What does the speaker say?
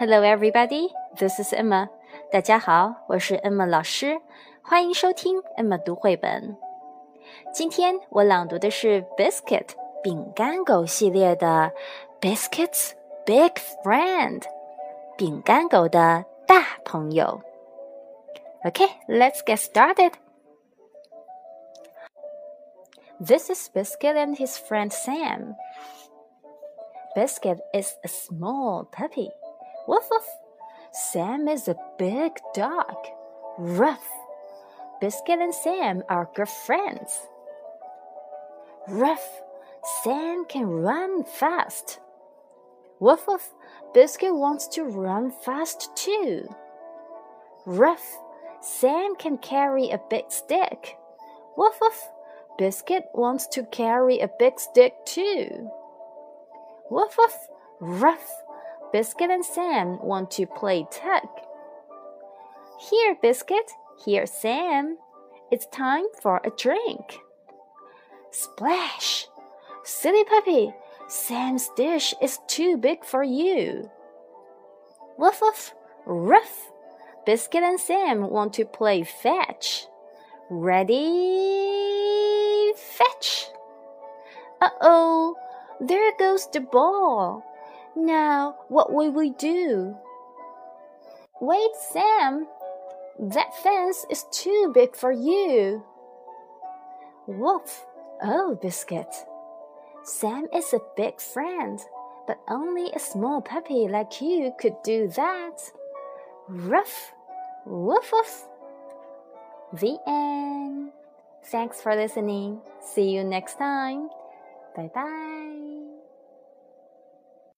Hello, everybody. This is Emma. 大家好，我是 Emma 老师，欢迎收听 Emma 读绘本。今天我朗读的是 Biscuit 饼干狗系列的 Biscuit's Big Friend 饼干狗的大朋友。Okay, let's get started. This is Biscuit and his friend Sam. Biscuit is a small puppy. Woof woof. Sam is a big dog. Ruff. Biscuit and Sam are good friends. Ruff. Sam can run fast. Woof woof. Biscuit wants to run fast too. Ruff. Sam can carry a big stick. Woof woof. Biscuit wants to carry a big stick too. Woof woof. Ruff. Biscuit and Sam want to play tug. Here, Biscuit. Here, Sam. It's time for a drink. Splash! Silly puppy, Sam's dish is too big for you. Woof woof, ruff! Biscuit and Sam want to play fetch. Ready, fetch! Uh oh, there goes the ball. Now, what will we do? Wait, Sam. That fence is too big for you. Woof! Oh, Biscuit. Sam is a big friend, but only a small puppy like you could do that. Ruff! Woof woof! The end. Thanks for listening. See you next time. Bye bye.